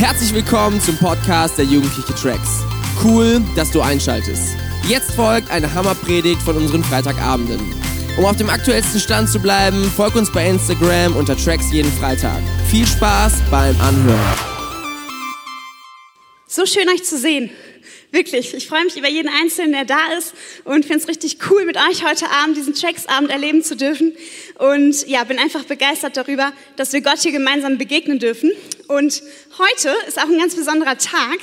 Herzlich willkommen zum Podcast der Jugendliche Tracks. Cool, dass du einschaltest. Jetzt folgt eine Hammerpredigt von unseren Freitagabenden. Um auf dem aktuellsten Stand zu bleiben, folg uns bei Instagram unter Tracks jeden Freitag. Viel Spaß beim Anhören. So schön euch zu sehen. Wirklich, ich freue mich über jeden Einzelnen, der da ist und finde es richtig cool, mit euch heute Abend diesen Tracksabend erleben zu dürfen. Und ja, bin einfach begeistert darüber, dass wir Gott hier gemeinsam begegnen dürfen. Und heute ist auch ein ganz besonderer Tag,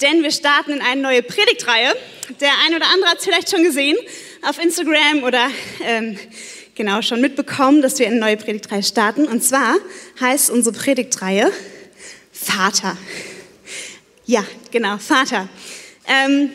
denn wir starten in eine neue Predigtreihe. Der eine oder andere hat es vielleicht schon gesehen auf Instagram oder ähm, genau schon mitbekommen, dass wir eine neue Predigtreihe starten. Und zwar heißt unsere Predigtreihe Vater. Ja, genau, Vater. Ähm,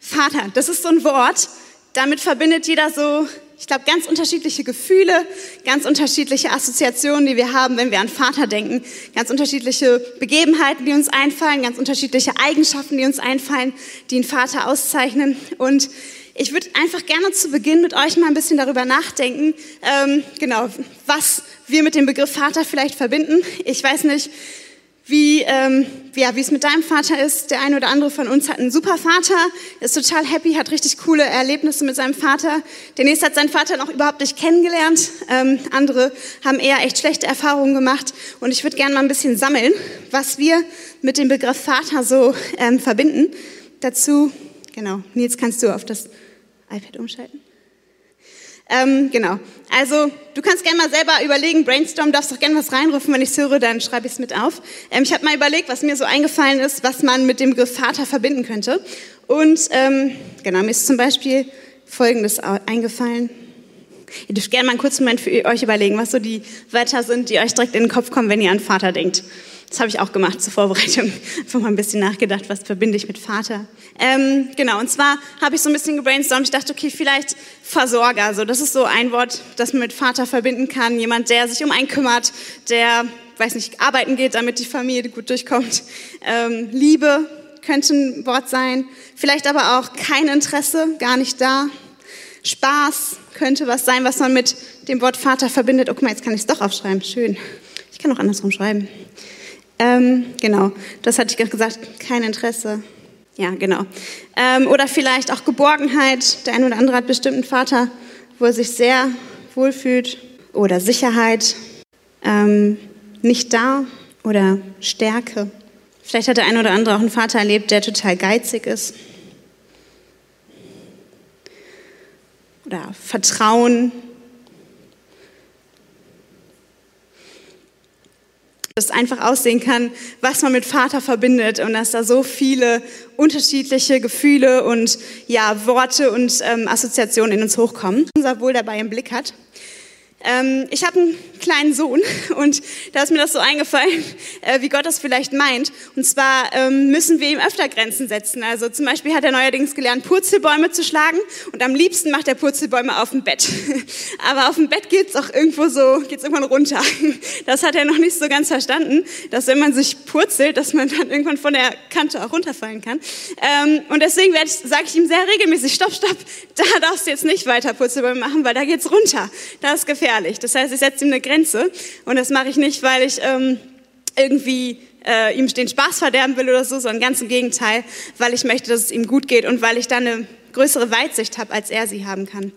Vater, das ist so ein Wort, damit verbindet jeder so, ich glaube, ganz unterschiedliche Gefühle, ganz unterschiedliche Assoziationen, die wir haben, wenn wir an Vater denken, ganz unterschiedliche Begebenheiten, die uns einfallen, ganz unterschiedliche Eigenschaften, die uns einfallen, die einen Vater auszeichnen. Und ich würde einfach gerne zu Beginn mit euch mal ein bisschen darüber nachdenken, ähm, genau, was wir mit dem Begriff Vater vielleicht verbinden. Ich weiß nicht, wie, ähm, ja, wie es mit deinem Vater ist. Der eine oder andere von uns hat einen super Vater, ist total happy, hat richtig coole Erlebnisse mit seinem Vater. Der nächste hat seinen Vater noch überhaupt nicht kennengelernt. Ähm, andere haben eher echt schlechte Erfahrungen gemacht. Und ich würde gerne mal ein bisschen sammeln, was wir mit dem Begriff Vater so ähm, verbinden. Dazu, genau, Nils, kannst du auf das iPad umschalten? Ähm, genau. Also du kannst gerne mal selber überlegen, brainstorm, darfst doch gerne was reinrufen, wenn ich es höre, dann schreibe ich es mit auf. Ähm, ich habe mal überlegt, was mir so eingefallen ist, was man mit dem Begriff Vater verbinden könnte. Und ähm, genau, mir ist zum Beispiel Folgendes eingefallen. Ihr dürft gerne mal einen kurzen Moment für euch überlegen, was so die Wörter sind, die euch direkt in den Kopf kommen, wenn ihr an Vater denkt. Das habe ich auch gemacht zur Vorbereitung. Einfach mal ein bisschen nachgedacht, was verbinde ich mit Vater. Ähm, genau, und zwar habe ich so ein bisschen gebrainstormt. Ich dachte, okay, vielleicht Versorger. Also das ist so ein Wort, das man mit Vater verbinden kann. Jemand, der sich um einen kümmert, der, weiß nicht, arbeiten geht, damit die Familie gut durchkommt. Ähm, Liebe könnte ein Wort sein. Vielleicht aber auch kein Interesse, gar nicht da. Spaß könnte was sein, was man mit dem Wort Vater verbindet. Oh, guck mal, jetzt kann ich es doch aufschreiben. Schön. Ich kann auch andersrum schreiben. Ähm, genau, das hatte ich gerade gesagt, kein Interesse. Ja, genau. Ähm, oder vielleicht auch Geborgenheit. Der eine oder andere hat bestimmt einen Vater, wo er sich sehr wohlfühlt. Oder Sicherheit. Ähm, nicht da. Oder Stärke. Vielleicht hat der eine oder andere auch einen Vater erlebt, der total geizig ist. Oder Vertrauen, das einfach aussehen kann, was man mit Vater verbindet und dass da so viele unterschiedliche Gefühle und ja, Worte und ähm, Assoziationen in uns hochkommen. Unser Wohl dabei im Blick hat. Ähm, ich habe einen kleinen Sohn und da ist mir das so eingefallen, äh, wie Gott das vielleicht meint. Und zwar ähm, müssen wir ihm öfter Grenzen setzen. Also zum Beispiel hat er neuerdings gelernt, Purzelbäume zu schlagen und am liebsten macht er Purzelbäume auf dem Bett. Aber auf dem Bett geht's auch irgendwo so, geht's irgendwann runter. Das hat er noch nicht so ganz verstanden, dass wenn man sich purzelt, dass man dann irgendwann von der Kante auch runterfallen kann. Ähm, und deswegen sage ich ihm sehr regelmäßig, stopp, stopp, da darfst du jetzt nicht weiter Purzelbäume machen, weil da geht's runter. Da ist gefährlich gefährlich. Das heißt, ich setze ihm eine Grenze und das mache ich nicht, weil ich ähm, irgendwie äh, ihm den Spaß verderben will oder so, sondern ganz im Gegenteil, weil ich möchte, dass es ihm gut geht und weil ich dann eine größere Weitsicht habe, als er sie haben kann.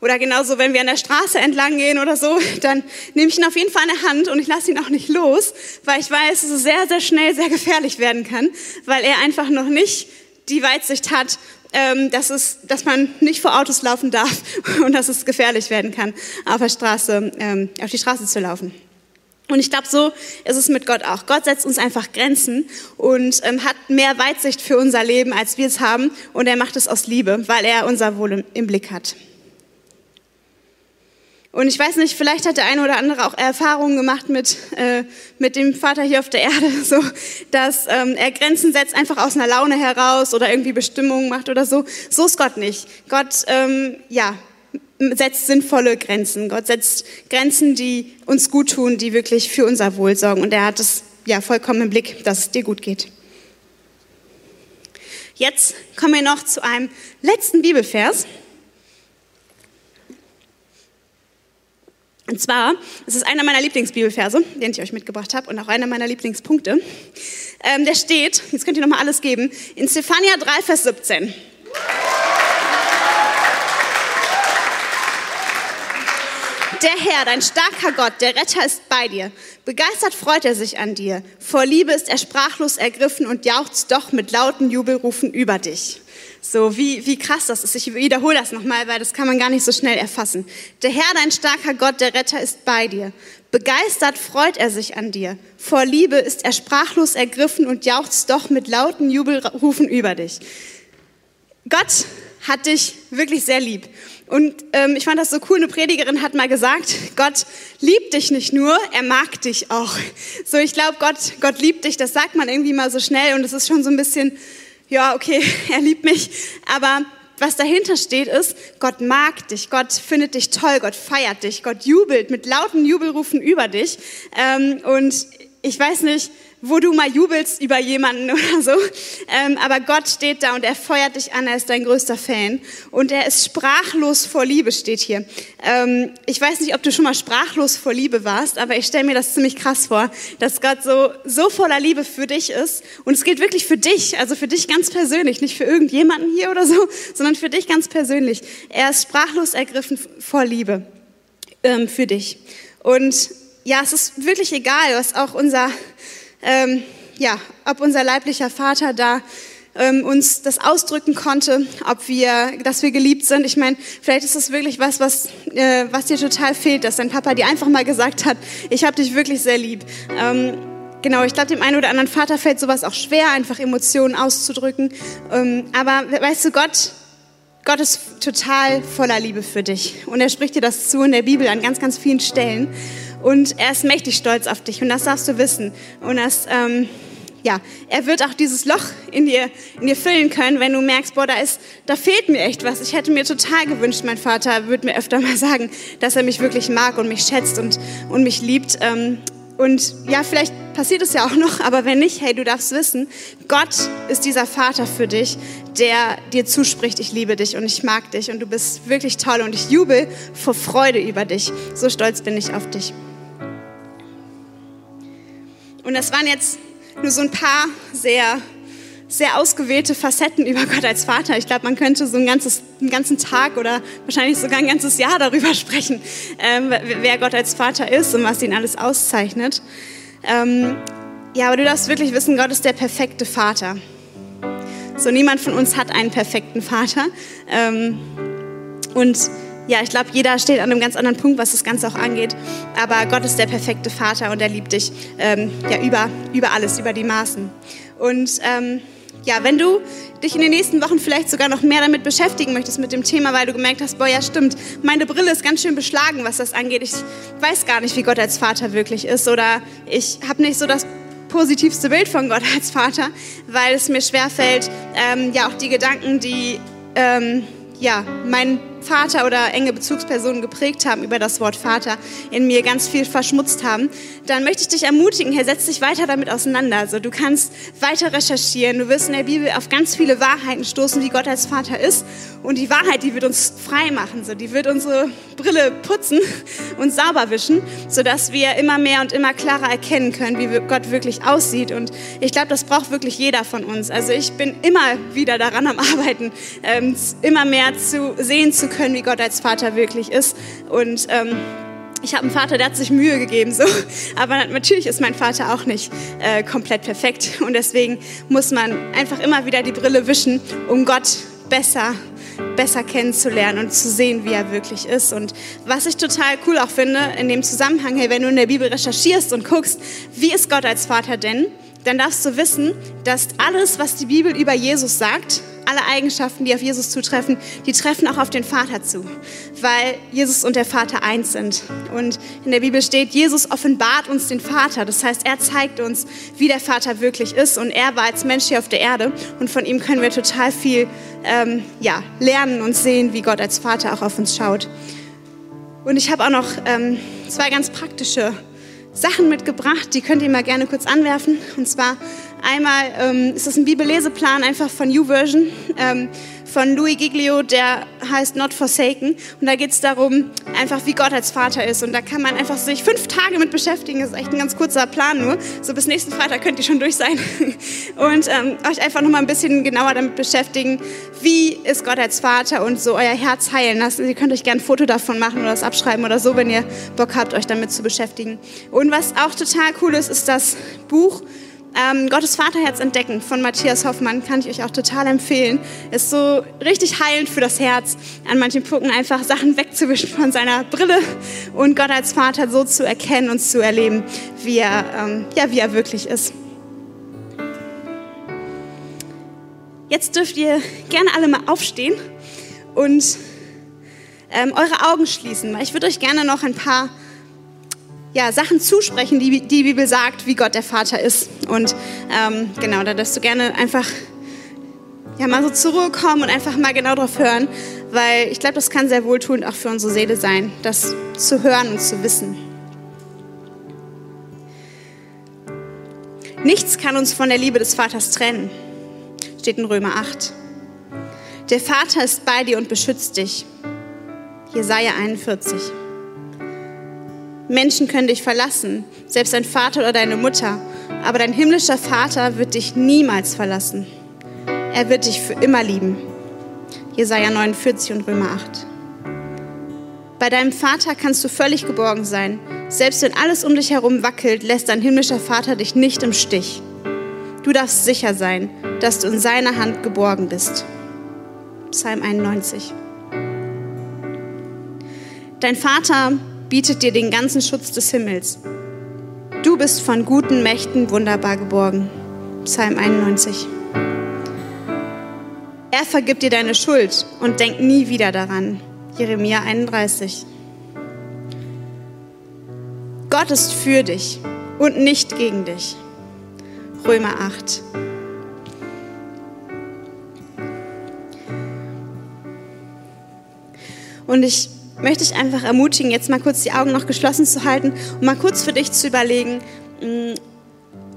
Oder genauso, wenn wir an der Straße entlang gehen oder so, dann nehme ich ihn auf jeden Fall an der Hand und ich lasse ihn auch nicht los, weil ich weiß, dass es sehr, sehr schnell sehr gefährlich werden kann, weil er einfach noch nicht die Weitsicht hat, ähm, dass, es, dass man nicht vor Autos laufen darf und dass es gefährlich werden kann, auf, der Straße, ähm, auf die Straße zu laufen. Und ich glaube, so ist es mit Gott auch. Gott setzt uns einfach Grenzen und ähm, hat mehr Weitsicht für unser Leben, als wir es haben. Und er macht es aus Liebe, weil er unser Wohl im Blick hat. Und ich weiß nicht, vielleicht hat der eine oder andere auch Erfahrungen gemacht mit, äh, mit dem Vater hier auf der Erde, so, dass ähm, er Grenzen setzt einfach aus einer Laune heraus oder irgendwie Bestimmungen macht oder so. So ist Gott nicht. Gott, ähm, ja, setzt sinnvolle Grenzen. Gott setzt Grenzen, die uns gut tun, die wirklich für unser Wohl sorgen. Und er hat es ja vollkommen im Blick, dass es dir gut geht. Jetzt kommen wir noch zu einem letzten Bibelvers. Und zwar, es ist einer meiner Lieblingsbibelverse, den ich euch mitgebracht habe und auch einer meiner Lieblingspunkte. Ähm, der steht, jetzt könnt ihr nochmal alles geben, in Zephania 3, Vers 17. Der Herr, dein starker Gott, der Retter ist bei dir. Begeistert freut er sich an dir. Vor Liebe ist er sprachlos ergriffen und jauchzt doch mit lauten Jubelrufen über dich. So, wie, wie krass das ist. Ich wiederhole das nochmal, weil das kann man gar nicht so schnell erfassen. Der Herr, dein starker Gott, der Retter ist bei dir. Begeistert freut er sich an dir. Vor Liebe ist er sprachlos ergriffen und jauchzt doch mit lauten Jubelrufen über dich. Gott hat dich wirklich sehr lieb. Und ähm, ich fand das so cool, eine Predigerin hat mal gesagt, Gott liebt dich nicht nur, er mag dich auch. So, ich glaube, Gott, Gott liebt dich, das sagt man irgendwie mal so schnell und es ist schon so ein bisschen, ja, okay, er liebt mich, aber was dahinter steht ist, Gott mag dich, Gott findet dich toll, Gott feiert dich, Gott jubelt mit lauten Jubelrufen über dich. Ähm, und ich weiß nicht, wo du mal jubelst über jemanden oder so. Ähm, aber Gott steht da und er feuert dich an, er ist dein größter Fan. Und er ist sprachlos vor Liebe, steht hier. Ähm, ich weiß nicht, ob du schon mal sprachlos vor Liebe warst, aber ich stelle mir das ziemlich krass vor, dass Gott so, so voller Liebe für dich ist. Und es geht wirklich für dich, also für dich ganz persönlich, nicht für irgendjemanden hier oder so, sondern für dich ganz persönlich. Er ist sprachlos ergriffen vor Liebe ähm, für dich. Und ja, es ist wirklich egal, was auch unser ähm, ja, ob unser leiblicher Vater da ähm, uns das ausdrücken konnte, ob wir, dass wir geliebt sind. Ich meine, vielleicht ist das wirklich was, was, äh, was dir total fehlt, dass dein Papa dir einfach mal gesagt hat, ich habe dich wirklich sehr lieb. Ähm, genau, ich glaube, dem einen oder anderen Vater fällt sowas auch schwer, einfach Emotionen auszudrücken. Ähm, aber weißt du, Gott, Gott ist total voller Liebe für dich. Und er spricht dir das zu in der Bibel an ganz, ganz vielen Stellen. Und er ist mächtig stolz auf dich und das darfst du wissen. Und das, ähm, ja, er wird auch dieses Loch in dir, in dir füllen können, wenn du merkst, boah, da ist, da fehlt mir echt was. Ich hätte mir total gewünscht, mein Vater würde mir öfter mal sagen, dass er mich wirklich mag und mich schätzt und, und mich liebt. Ähm, und ja, vielleicht passiert es ja auch noch, aber wenn nicht, hey, du darfst wissen, Gott ist dieser Vater für dich, der dir zuspricht, ich liebe dich und ich mag dich und du bist wirklich toll und ich jubel vor Freude über dich. So stolz bin ich auf dich. Und das waren jetzt nur so ein paar sehr, sehr ausgewählte Facetten über Gott als Vater. Ich glaube, man könnte so ein ganzes, einen ganzen Tag oder wahrscheinlich sogar ein ganzes Jahr darüber sprechen, ähm, wer Gott als Vater ist und was ihn alles auszeichnet. Ähm, ja, aber du darfst wirklich wissen, Gott ist der perfekte Vater. So, niemand von uns hat einen perfekten Vater. Ähm, und ja, ich glaube, jeder steht an einem ganz anderen Punkt, was das Ganze auch angeht. Aber Gott ist der perfekte Vater und er liebt dich ähm, ja über, über alles, über die Maßen. Und ähm, ja, wenn du dich in den nächsten Wochen vielleicht sogar noch mehr damit beschäftigen möchtest mit dem Thema, weil du gemerkt hast, boah, ja stimmt, meine Brille ist ganz schön beschlagen, was das angeht. Ich weiß gar nicht, wie Gott als Vater wirklich ist oder ich habe nicht so das positivste Bild von Gott als Vater, weil es mir schwerfällt, ähm, ja auch die Gedanken, die ähm, ja, mein Vater oder enge Bezugspersonen geprägt haben über das Wort Vater, in mir ganz viel verschmutzt haben, dann möchte ich dich ermutigen, Herr, setz dich weiter damit auseinander. Also du kannst weiter recherchieren, du wirst in der Bibel auf ganz viele Wahrheiten stoßen, wie Gott als Vater ist. Und die Wahrheit, die wird uns frei machen, so, die wird unsere Brille putzen und sauber wischen, sodass wir immer mehr und immer klarer erkennen können, wie Gott wirklich aussieht. Und ich glaube, das braucht wirklich jeder von uns. Also ich bin immer wieder daran am Arbeiten, ähm, immer mehr zu sehen zu können, wie Gott als Vater wirklich ist. Und ähm, ich habe einen Vater, der hat sich Mühe gegeben, so. Aber natürlich ist mein Vater auch nicht äh, komplett perfekt. Und deswegen muss man einfach immer wieder die Brille wischen, um Gott besser besser kennenzulernen und zu sehen, wie er wirklich ist. Und was ich total cool auch finde in dem Zusammenhang, hey, wenn du in der Bibel recherchierst und guckst, wie ist Gott als Vater denn, dann darfst du wissen, dass alles, was die Bibel über Jesus sagt, alle Eigenschaften, die auf Jesus zutreffen, die treffen auch auf den Vater zu, weil Jesus und der Vater eins sind. Und in der Bibel steht, Jesus offenbart uns den Vater. Das heißt, er zeigt uns, wie der Vater wirklich ist. Und er war als Mensch hier auf der Erde. Und von ihm können wir total viel ähm, ja, lernen und sehen, wie Gott als Vater auch auf uns schaut. Und ich habe auch noch ähm, zwei ganz praktische Sachen mitgebracht, die könnt ihr mal gerne kurz anwerfen. Und zwar einmal ähm, ist das ein Bibelleseplan einfach von YouVersion ähm, von Louis Giglio, der heißt Not Forsaken. Und da geht es darum, einfach wie Gott als Vater ist. Und da kann man einfach sich fünf Tage mit beschäftigen. Das ist echt ein ganz kurzer Plan nur. So bis nächsten Freitag könnt ihr schon durch sein. Und ähm, euch einfach nochmal ein bisschen genauer damit beschäftigen, wie ist Gott als Vater und so euer Herz heilen lassen. Ihr könnt euch gerne ein Foto davon machen oder das abschreiben oder so, wenn ihr Bock habt, euch damit zu beschäftigen. Und was auch total cool ist, ist das Buch ähm, Gottes Vaterherz entdecken von Matthias Hoffmann kann ich euch auch total empfehlen. Ist so richtig heilend für das Herz, an manchen Punkten einfach Sachen wegzuwischen von seiner Brille und Gott als Vater so zu erkennen und zu erleben, wie er, ähm, ja, wie er wirklich ist. Jetzt dürft ihr gerne alle mal aufstehen und ähm, eure Augen schließen, weil ich würde euch gerne noch ein paar ja, Sachen zusprechen, die die Bibel sagt, wie Gott der Vater ist. Und ähm, genau, da darfst du gerne einfach ja, mal so zur Ruhe kommen und einfach mal genau drauf hören, weil ich glaube, das kann sehr wohltuend auch für unsere Seele sein, das zu hören und zu wissen. Nichts kann uns von der Liebe des Vaters trennen, steht in Römer 8. Der Vater ist bei dir und beschützt dich. Jesaja 41. Menschen können dich verlassen, selbst dein Vater oder deine Mutter, aber dein himmlischer Vater wird dich niemals verlassen. Er wird dich für immer lieben. Jesaja 49 und Römer 8. Bei deinem Vater kannst du völlig geborgen sein. Selbst wenn alles um dich herum wackelt, lässt dein himmlischer Vater dich nicht im Stich. Du darfst sicher sein, dass du in seiner Hand geborgen bist. Psalm 91. Dein Vater bietet dir den ganzen Schutz des Himmels. Du bist von guten Mächten wunderbar geborgen. Psalm 91. Er vergibt dir deine Schuld und denkt nie wieder daran. Jeremia 31. Gott ist für dich und nicht gegen dich. Römer 8. Und ich möchte ich einfach ermutigen, jetzt mal kurz die Augen noch geschlossen zu halten und mal kurz für dich zu überlegen, mm,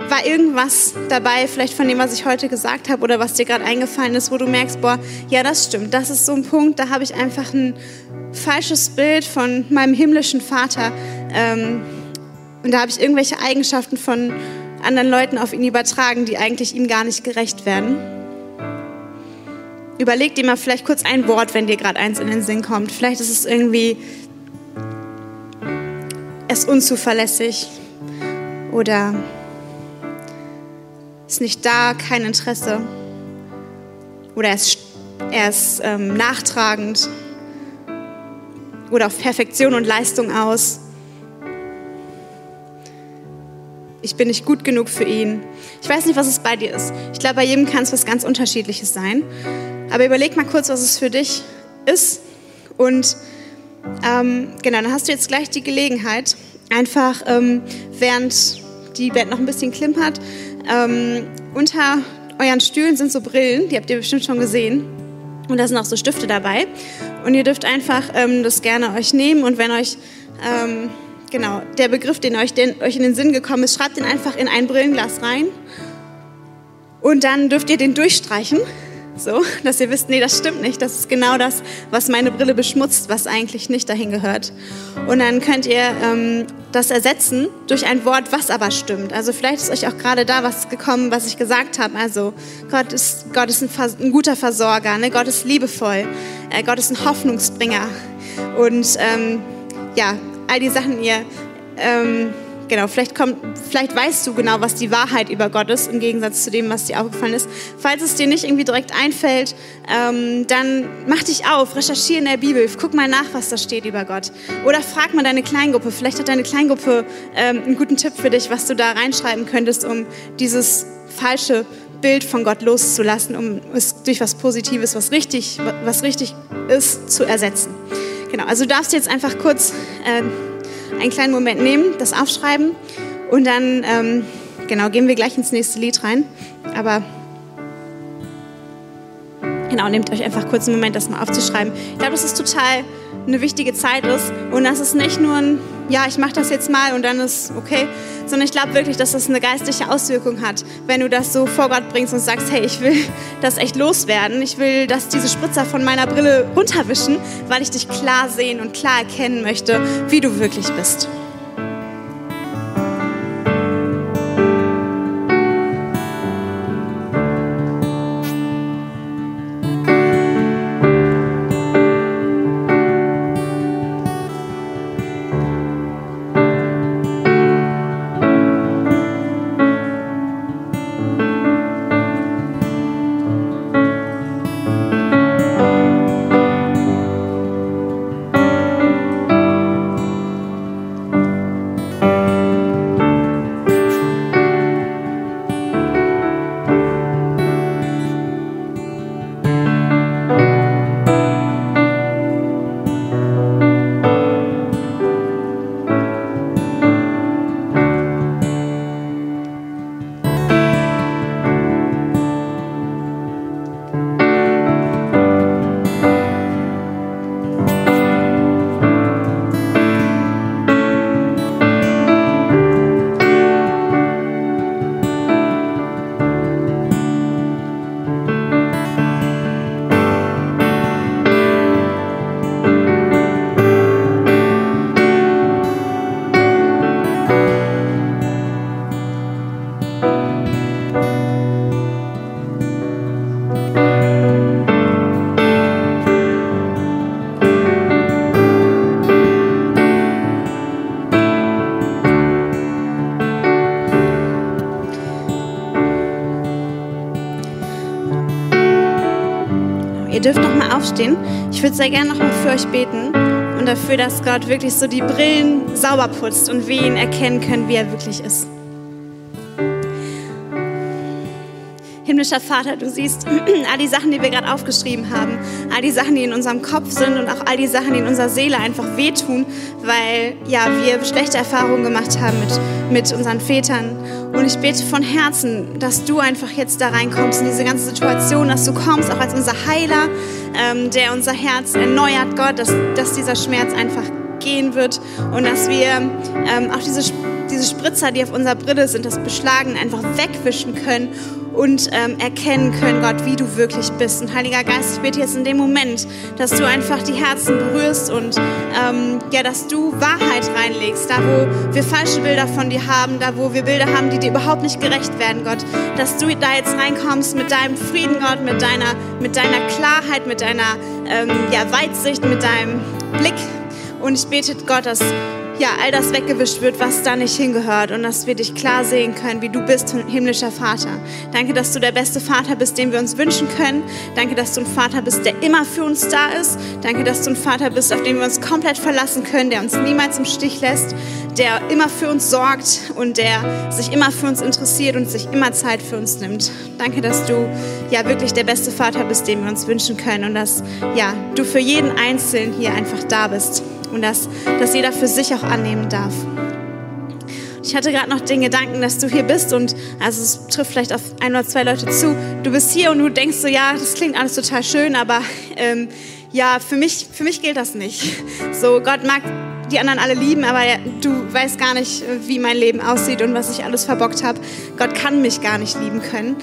war irgendwas dabei, vielleicht von dem, was ich heute gesagt habe oder was dir gerade eingefallen ist, wo du merkst, boah, ja, das stimmt, das ist so ein Punkt, da habe ich einfach ein falsches Bild von meinem himmlischen Vater ähm, und da habe ich irgendwelche Eigenschaften von anderen Leuten auf ihn übertragen, die eigentlich ihm gar nicht gerecht werden. Überleg dir mal vielleicht kurz ein Wort, wenn dir gerade eins in den Sinn kommt. Vielleicht ist es irgendwie, ist unzuverlässig oder ist nicht da, kein Interesse oder er ist, er ist ähm, nachtragend oder auf Perfektion und Leistung aus. Ich bin nicht gut genug für ihn. Ich weiß nicht, was es bei dir ist. Ich glaube, bei jedem kann es was ganz Unterschiedliches sein. Aber überleg mal kurz, was es für dich ist. Und ähm, genau, dann hast du jetzt gleich die Gelegenheit, einfach ähm, während die Band noch ein bisschen klimpert, ähm, unter euren Stühlen sind so Brillen, die habt ihr bestimmt schon gesehen. Und da sind auch so Stifte dabei. Und ihr dürft einfach ähm, das gerne euch nehmen und wenn euch ähm, genau der Begriff, den euch, den euch in den Sinn gekommen ist, schreibt den einfach in ein Brillenglas rein. Und dann dürft ihr den durchstreichen so, dass ihr wisst, nee, das stimmt nicht. Das ist genau das, was meine Brille beschmutzt, was eigentlich nicht dahin gehört. Und dann könnt ihr ähm, das ersetzen durch ein Wort, was aber stimmt. Also vielleicht ist euch auch gerade da was gekommen, was ich gesagt habe. Also Gott ist, Gott ist ein, ein guter Versorger, ne? Gott ist liebevoll, äh, Gott ist ein Hoffnungsbringer. Und ähm, ja, all die Sachen, ihr... Ähm, genau, vielleicht, kommt, vielleicht weißt du genau, was die Wahrheit über Gott ist, im Gegensatz zu dem, was dir aufgefallen ist. Falls es dir nicht irgendwie direkt einfällt, ähm, dann mach dich auf, recherchiere in der Bibel, guck mal nach, was da steht über Gott. Oder frag mal deine Kleingruppe. Vielleicht hat deine Kleingruppe ähm, einen guten Tipp für dich, was du da reinschreiben könntest, um dieses falsche Bild von Gott loszulassen, um es durch was Positives, was richtig, was richtig ist, zu ersetzen. Genau, also du darfst jetzt einfach kurz äh, einen kleinen Moment nehmen, das aufschreiben und dann ähm, genau gehen wir gleich ins nächste Lied rein. Aber genau, nehmt euch einfach kurz einen Moment, das mal aufzuschreiben. Ich glaube, dass es total eine wichtige Zeit ist und dass es nicht nur ein ja, ich mache das jetzt mal und dann ist okay, sondern ich glaube wirklich, dass das eine geistliche Auswirkung hat, wenn du das so vor Gott bringst und sagst, hey, ich will das echt loswerden, ich will, dass diese Spritzer von meiner Brille runterwischen, weil ich dich klar sehen und klar erkennen möchte, wie du wirklich bist. Aufstehen. Ich würde sehr gerne noch mal für euch beten und dafür, dass Gott wirklich so die Brillen sauber putzt und wir ihn erkennen können, wie er wirklich ist. Himmlischer Vater, du siehst all die Sachen, die wir gerade aufgeschrieben haben, all die Sachen, die in unserem Kopf sind und auch all die Sachen, die in unserer Seele einfach wehtun, weil ja, wir schlechte Erfahrungen gemacht haben mit, mit unseren Vätern. Und ich bete von Herzen, dass du einfach jetzt da reinkommst in diese ganze Situation, dass du kommst auch als unser Heiler, ähm, der unser Herz erneuert, Gott, dass, dass dieser Schmerz einfach gehen wird und dass wir ähm, auch diese, diese Spritzer, die auf unserer Brille sind, das Beschlagen einfach wegwischen können und ähm, erkennen können, Gott, wie du wirklich bist. Und Heiliger Geist, ich bete jetzt in dem Moment, dass du einfach die Herzen berührst und ähm, ja, dass du Wahrheit reinlegst, da wo wir falsche Bilder von dir haben, da wo wir Bilder haben, die dir überhaupt nicht gerecht werden, Gott, dass du da jetzt reinkommst mit deinem Frieden, Gott, mit deiner, mit deiner Klarheit, mit deiner ähm, ja, Weitsicht, mit deinem Blick. Und ich bete, Gott, dass ja, all das weggewischt wird, was da nicht hingehört und dass wir dich klar sehen können, wie du bist, himmlischer Vater. Danke, dass du der beste Vater bist, den wir uns wünschen können. Danke, dass du ein Vater bist, der immer für uns da ist. Danke, dass du ein Vater bist, auf den wir uns komplett verlassen können, der uns niemals im Stich lässt, der immer für uns sorgt und der sich immer für uns interessiert und sich immer Zeit für uns nimmt. Danke, dass du ja wirklich der beste Vater bist, den wir uns wünschen können und dass ja, du für jeden Einzelnen hier einfach da bist und dass, dass jeder für sich auch annehmen darf. Ich hatte gerade noch den Gedanken, dass du hier bist und also es trifft vielleicht auf ein oder zwei Leute zu. Du bist hier und du denkst so, ja, das klingt alles total schön, aber ähm, ja, für mich, für mich gilt das nicht. So, Gott mag die anderen alle lieben, aber du weißt gar nicht, wie mein Leben aussieht und was ich alles verbockt habe. Gott kann mich gar nicht lieben können.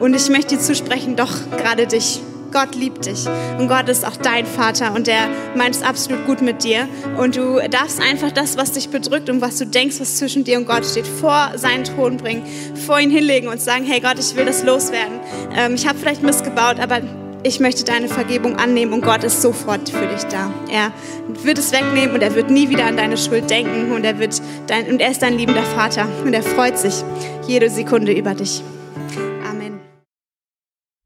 Und ich möchte dir zusprechen, doch gerade dich. Gott liebt dich und Gott ist auch dein Vater und der meint es absolut gut mit dir. Und du darfst einfach das, was dich bedrückt und was du denkst, was zwischen dir und Gott steht, vor seinen Thron bringen, vor ihn hinlegen und sagen, hey Gott, ich will das loswerden. Ähm, ich habe vielleicht missgebaut, aber ich möchte deine Vergebung annehmen und Gott ist sofort für dich da. Er wird es wegnehmen und er wird nie wieder an deine Schuld denken und er, wird dein, und er ist dein liebender Vater und er freut sich jede Sekunde über dich.